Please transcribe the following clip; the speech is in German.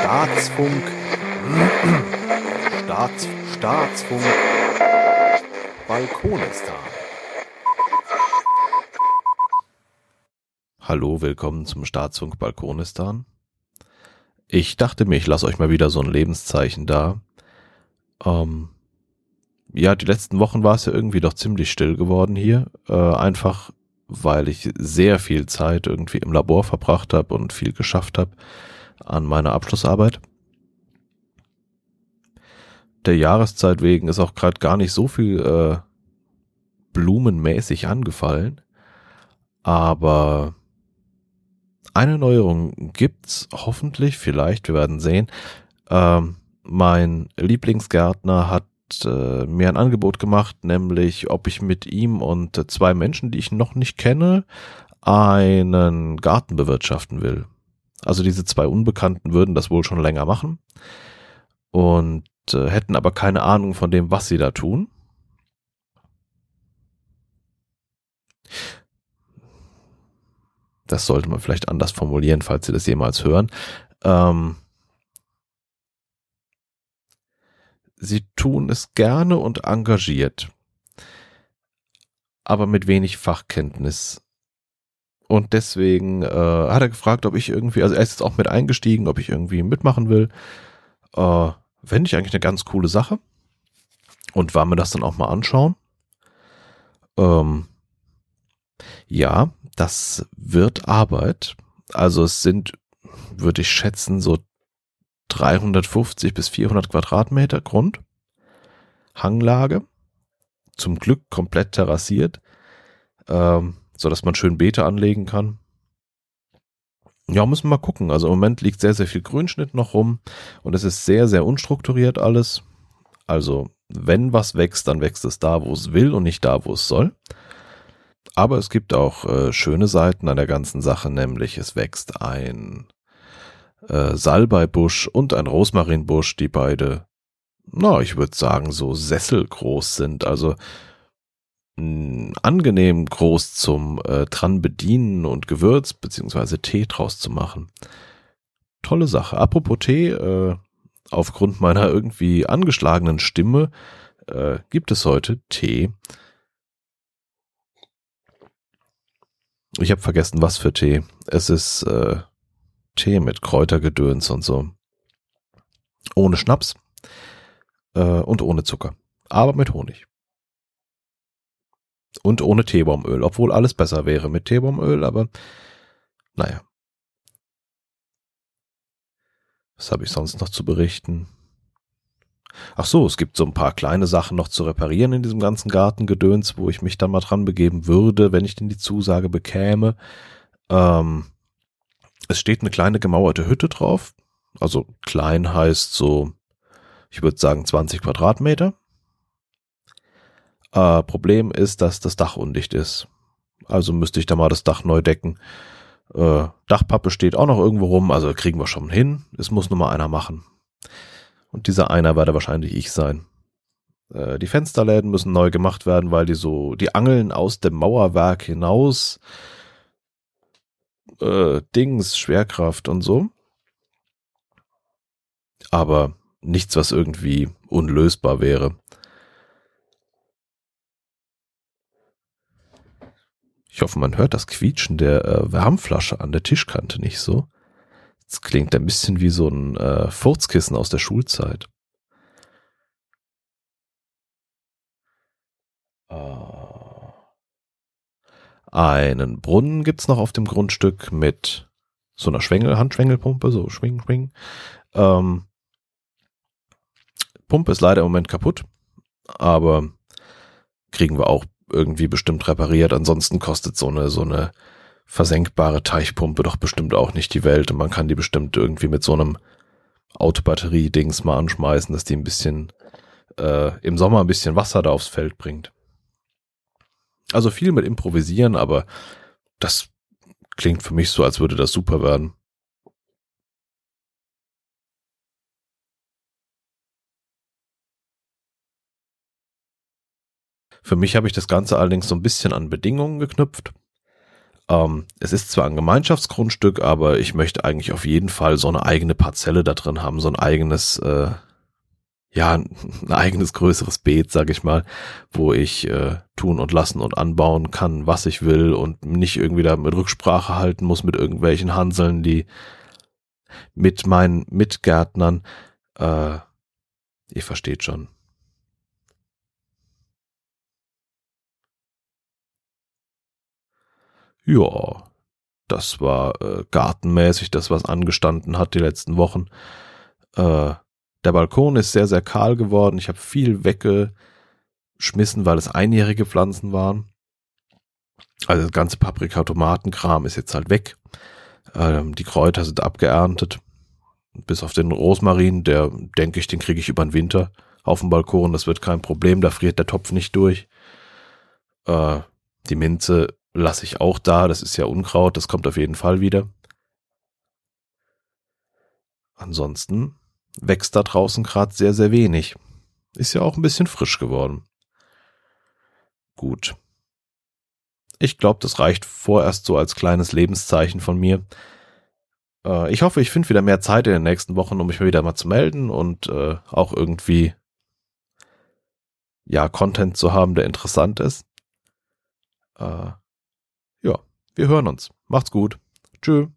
Staatsfunk. Staats, Staatsfunk. Balkonistan. Hallo, willkommen zum Staatsfunk Balkonistan. Ich dachte mir, ich lasse euch mal wieder so ein Lebenszeichen da. Ähm, ja, die letzten Wochen war es ja irgendwie doch ziemlich still geworden hier. Äh, einfach weil ich sehr viel Zeit irgendwie im Labor verbracht habe und viel geschafft habe an meiner Abschlussarbeit. Der Jahreszeit wegen ist auch gerade gar nicht so viel äh, blumenmäßig angefallen. Aber eine Neuerung gibt's hoffentlich, vielleicht, wir werden sehen. Ähm, mein Lieblingsgärtner hat äh, mir ein Angebot gemacht, nämlich ob ich mit ihm und zwei Menschen, die ich noch nicht kenne, einen Garten bewirtschaften will. Also diese zwei Unbekannten würden das wohl schon länger machen und äh, hätten aber keine Ahnung von dem, was sie da tun. Das sollte man vielleicht anders formulieren, falls Sie das jemals hören. Ähm, sie tun es gerne und engagiert, aber mit wenig Fachkenntnis. Und deswegen äh, hat er gefragt, ob ich irgendwie, also er ist jetzt auch mit eingestiegen, ob ich irgendwie mitmachen will. Äh, Fände ich eigentlich eine ganz coole Sache. Und war mir das dann auch mal anschauen. Ähm, ja, das wird Arbeit. Also es sind, würde ich schätzen, so 350 bis 400 Quadratmeter Grund, Hanglage, zum Glück komplett terrassiert, ähm, so dass man schön Beete anlegen kann. Ja, müssen wir mal gucken. Also im Moment liegt sehr, sehr viel Grünschnitt noch rum und es ist sehr, sehr unstrukturiert alles. Also wenn was wächst, dann wächst es da, wo es will und nicht da, wo es soll. Aber es gibt auch äh, schöne Seiten an der ganzen Sache, nämlich es wächst ein äh, Salbeibusch und ein Rosmarinbusch, die beide, na, ich würde sagen, so sesselgroß sind. Also mh, angenehm groß zum äh, dran bedienen und Gewürz beziehungsweise Tee draus zu machen. Tolle Sache. Apropos Tee, äh, aufgrund meiner irgendwie angeschlagenen Stimme äh, gibt es heute Tee. Ich habe vergessen, was für Tee. Es ist äh, Tee mit Kräutergedöns und so. Ohne Schnaps äh, und ohne Zucker. Aber mit Honig. Und ohne Teebaumöl, obwohl alles besser wäre mit Teebaumöl, aber naja. Was habe ich sonst noch zu berichten? Ach so, es gibt so ein paar kleine Sachen noch zu reparieren in diesem ganzen Gartengedöns, wo ich mich dann mal dran begeben würde, wenn ich denn die Zusage bekäme. Ähm, es steht eine kleine gemauerte Hütte drauf. Also klein heißt so, ich würde sagen 20 Quadratmeter. Äh, Problem ist, dass das Dach undicht ist. Also müsste ich da mal das Dach neu decken. Äh, Dachpappe steht auch noch irgendwo rum, also kriegen wir schon hin. Es muss nur mal einer machen. Und dieser einer werde wahrscheinlich ich sein. Äh, die Fensterläden müssen neu gemacht werden, weil die so, die angeln aus dem Mauerwerk hinaus äh, Dings, Schwerkraft und so. Aber nichts, was irgendwie unlösbar wäre. Ich hoffe, man hört das Quietschen der äh, Wärmflasche an der Tischkante nicht so. Es klingt ein bisschen wie so ein äh, Furzkissen aus der Schulzeit. Einen Brunnen gibt's noch auf dem Grundstück mit so einer Schwengel, Handschwengelpumpe, so schwing, schwing. Ähm, Pumpe ist leider im Moment kaputt, aber kriegen wir auch irgendwie bestimmt repariert. Ansonsten kostet so eine, so eine versenkbare Teichpumpe doch bestimmt auch nicht die Welt und man kann die bestimmt irgendwie mit so einem Autobatterie-Dings mal anschmeißen, dass die ein bisschen äh, im Sommer ein bisschen Wasser da aufs Feld bringt. Also viel mit improvisieren, aber das klingt für mich so, als würde das super werden. Für mich habe ich das Ganze allerdings so ein bisschen an Bedingungen geknüpft. Ähm, es ist zwar ein Gemeinschaftsgrundstück, aber ich möchte eigentlich auf jeden Fall so eine eigene Parzelle da drin haben, so ein eigenes, äh, ja, ein eigenes größeres Beet, sag ich mal, wo ich äh, tun und lassen und anbauen kann, was ich will und nicht irgendwie da mit Rücksprache halten muss mit irgendwelchen Hanseln, die mit meinen Mitgärtnern, äh, ihr versteht schon. Ja, das war äh, gartenmäßig das, was angestanden hat die letzten Wochen. Äh, der Balkon ist sehr, sehr kahl geworden. Ich habe viel weggeschmissen, weil es einjährige Pflanzen waren. Also das ganze Paprika-Tomatenkram ist jetzt halt weg. Ähm, die Kräuter sind abgeerntet. Bis auf den Rosmarin, der denke ich, den kriege ich über den Winter auf dem Balkon. Das wird kein Problem, da friert der Topf nicht durch. Äh, die Minze lasse ich auch da. Das ist ja Unkraut, das kommt auf jeden Fall wieder. Ansonsten wächst da draußen gerade sehr, sehr wenig. Ist ja auch ein bisschen frisch geworden. Gut. Ich glaube, das reicht vorerst so als kleines Lebenszeichen von mir. Äh, ich hoffe, ich finde wieder mehr Zeit in den nächsten Wochen, um mich wieder mal zu melden und äh, auch irgendwie ja Content zu haben, der interessant ist. Äh, ja, wir hören uns. Macht's gut. Tschö.